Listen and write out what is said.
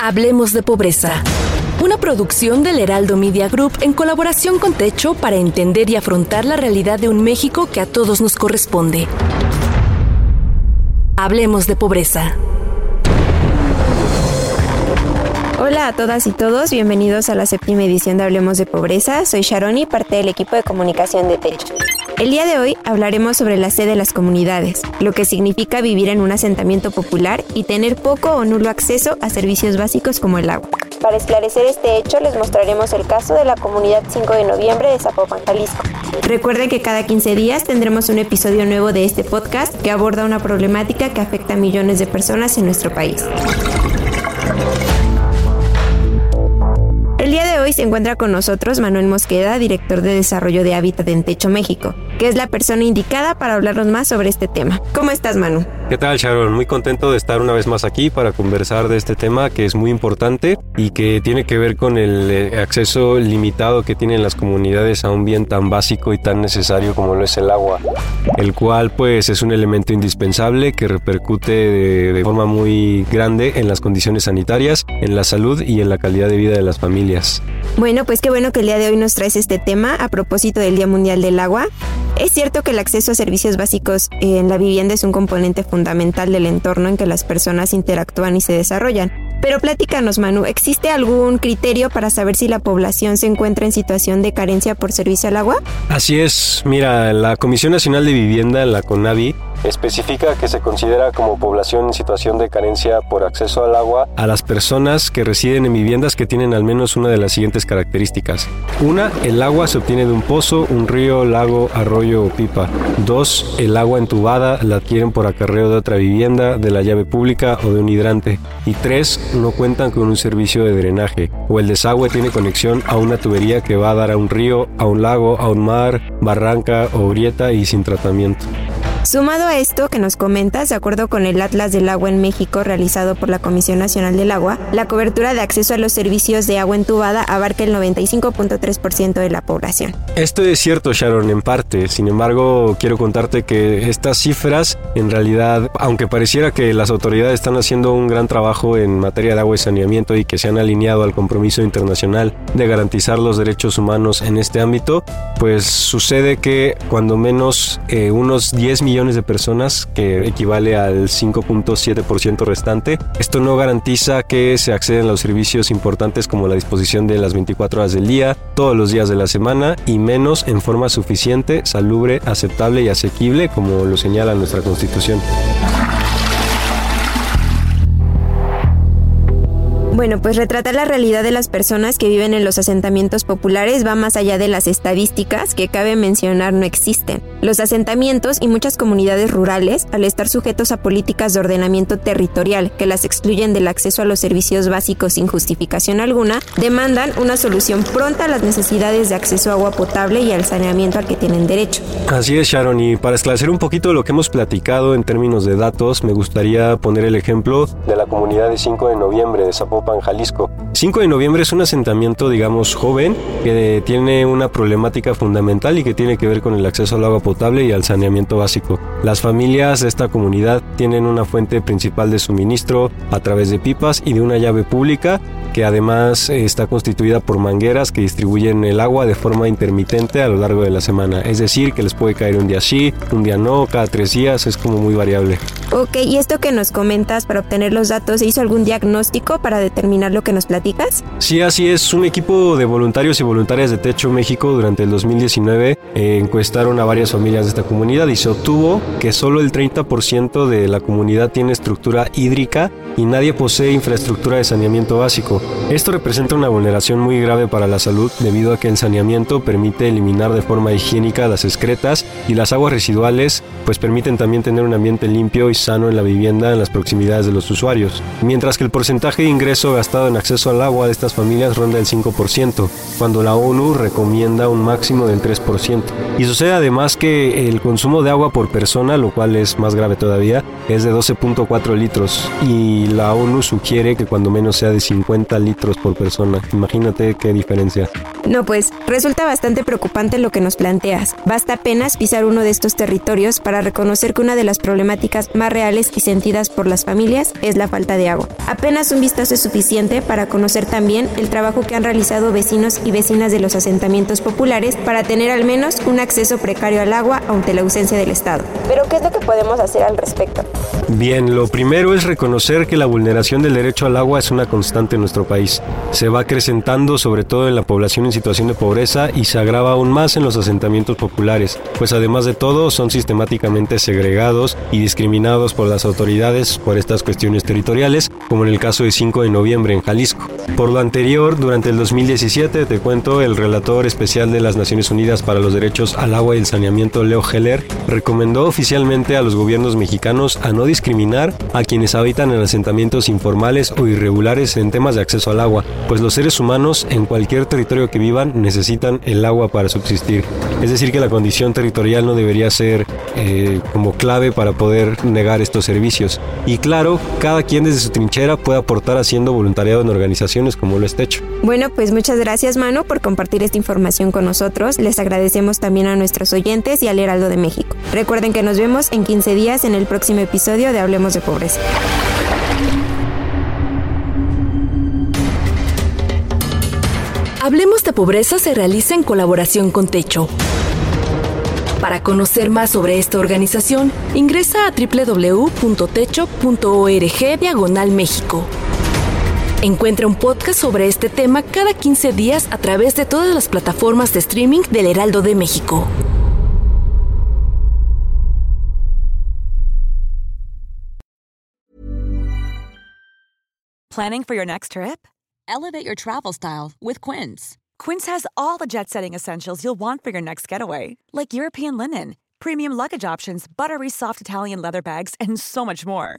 Hablemos de pobreza. Una producción del Heraldo Media Group en colaboración con Techo para entender y afrontar la realidad de un México que a todos nos corresponde. Hablemos de pobreza. Hola a todas y todos, bienvenidos a la séptima edición de Hablemos de Pobreza. Soy Sharoni, parte del equipo de comunicación de Techo. El día de hoy hablaremos sobre la sede de las comunidades, lo que significa vivir en un asentamiento popular y tener poco o nulo acceso a servicios básicos como el agua. Para esclarecer este hecho les mostraremos el caso de la comunidad 5 de noviembre de Zapopan, Jalisco. Recuerden que cada 15 días tendremos un episodio nuevo de este podcast que aborda una problemática que afecta a millones de personas en nuestro país. El día de hoy se encuentra con nosotros Manuel Mosqueda, director de Desarrollo de Hábitat en Techo México, que es la persona indicada para hablarnos más sobre este tema. ¿Cómo estás, Manu? ¿Qué tal, Sharon? Muy contento de estar una vez más aquí para conversar de este tema que es muy importante y que tiene que ver con el eh, acceso limitado que tienen las comunidades a un bien tan básico y tan necesario como lo es el agua, el cual pues es un elemento indispensable que repercute de, de forma muy grande en las condiciones sanitarias, en la salud y en la calidad de vida de las familias. Bueno, pues qué bueno que el día de hoy nos traes este tema a propósito del Día Mundial del Agua. Es cierto que el acceso a servicios básicos en la vivienda es un componente fundamental del entorno en que las personas interactúan y se desarrollan. Pero platícanos, Manu, ¿existe algún criterio para saber si la población se encuentra en situación de carencia por servicio al agua? Así es, mira, la Comisión Nacional de Vivienda, la CONAVI, especifica que se considera como población en situación de carencia por acceso al agua a las personas que residen en viviendas que tienen al menos una de las siguientes características. Una, el agua se obtiene de un pozo, un río, lago, arroyo o pipa. Dos, el agua entubada la adquieren por acarreo de otra vivienda, de la llave pública o de un hidrante. Y tres, no cuentan con un servicio de drenaje o el desagüe tiene conexión a una tubería que va a dar a un río, a un lago, a un mar, barranca o grieta y sin tratamiento. Sumado a esto que nos comentas, de acuerdo con el Atlas del Agua en México realizado por la Comisión Nacional del Agua, la cobertura de acceso a los servicios de agua entubada abarca el 95.3% de la población. Esto es cierto, Sharon, en parte. Sin embargo, quiero contarte que estas cifras, en realidad, aunque pareciera que las autoridades están haciendo un gran trabajo en materia de agua y saneamiento y que se han alineado al compromiso internacional de garantizar los derechos humanos en este ámbito, pues sucede que cuando menos eh, unos 10 millones millones de personas, que equivale al 5.7% restante. Esto no garantiza que se acceden a los servicios importantes como la disposición de las 24 horas del día, todos los días de la semana y menos en forma suficiente, salubre, aceptable y asequible como lo señala nuestra Constitución. Bueno, pues retratar la realidad de las personas que viven en los asentamientos populares va más allá de las estadísticas que cabe mencionar no existen. Los asentamientos y muchas comunidades rurales, al estar sujetos a políticas de ordenamiento territorial que las excluyen del acceso a los servicios básicos sin justificación alguna, demandan una solución pronta a las necesidades de acceso a agua potable y al saneamiento al que tienen derecho. Así es, Sharon, y para esclarecer un poquito lo que hemos platicado en términos de datos, me gustaría poner el ejemplo de la comunidad de 5 de noviembre de Zapopan Jalisco. 5 de noviembre es un asentamiento, digamos, joven, que tiene una problemática fundamental y que tiene que ver con el acceso al agua potable y al saneamiento básico. Las familias de esta comunidad tienen una fuente principal de suministro a través de pipas y de una llave pública que además está constituida por mangueras que distribuyen el agua de forma intermitente a lo largo de la semana. Es decir, que les puede caer un día sí, un día no, cada tres días, es como muy variable. Ok, y esto que nos comentas para obtener los datos, ¿se hizo algún diagnóstico para determinar lo que nos platicas? Sí, así es. Un equipo de voluntarios y voluntarias de Techo México durante el 2019 eh, encuestaron a varias familias de esta comunidad y se obtuvo que solo el 30% de la comunidad tiene estructura hídrica y nadie posee infraestructura de saneamiento básico. Esto representa una vulneración muy grave para la salud debido a que el saneamiento permite eliminar de forma higiénica las excretas y las aguas residuales pues permiten también tener un ambiente limpio y sano en la vivienda en las proximidades de los usuarios, mientras que el porcentaje de ingreso gastado en acceso al agua de estas familias ronda el 5%, cuando la ONU recomienda un máximo del 3%. Y sucede además que el consumo de agua por persona, lo cual es más grave todavía, es de 12.4 litros y la ONU sugiere que cuando menos sea de 50 litros por persona. Imagínate qué diferencia. No, pues resulta bastante preocupante lo que nos planteas. Basta apenas pisar uno de estos territorios para reconocer que una de las problemáticas más reales y sentidas por las familias es la falta de agua. Apenas un vistazo es suficiente para conocer también el trabajo que han realizado vecinos y vecinas de los asentamientos populares para tener al menos un acceso precario al agua ante la ausencia del Estado. Pero ¿qué es lo que podemos hacer al respecto? Bien, lo primero es reconocer que la vulneración del derecho al agua es una constante en nuestro país. Se va acrecentando sobre todo en la población en situación de pobreza y se agrava aún más en los asentamientos populares, pues además de todo son sistemáticamente segregados y discriminados por las autoridades por estas cuestiones territoriales, como en el caso de 5 de noviembre en Jalisco. Por lo anterior, durante el 2017, te cuento, el relator especial de las Naciones Unidas para los Derechos al Agua y el Saneamiento, Leo Heller, recomendó oficialmente a los gobiernos mexicanos a no discriminar a quienes habitan en asentamientos informales o irregulares en temas de acceso al agua, pues los seres humanos en cualquier territorio que vivan necesitan el agua para subsistir. Es decir, que la condición territorial no debería ser eh, como clave para poder negar estos servicios. Y claro, cada quien desde su trinchera puede aportar haciendo voluntariado en organizaciones como lo está hecho. Bueno, pues muchas gracias Mano por compartir esta información con nosotros. Les agradecemos también a nuestros oyentes y al Heraldo de México. Recuerden que nos vemos en 15 días en el próximo episodio de Hablemos de Pobreza. Hablemos de Pobreza se realiza en colaboración con Techo. Para conocer más sobre esta organización, ingresa a www.techo.org diagonal México. Encuentra un podcast sobre este tema cada 15 días a través de todas las plataformas de streaming del Heraldo de México. Planning for your next trip? Elevate your travel style with Quince. Quince has all the jet setting essentials you'll want for your next getaway, like European linen, premium luggage options, buttery soft Italian leather bags, and so much more.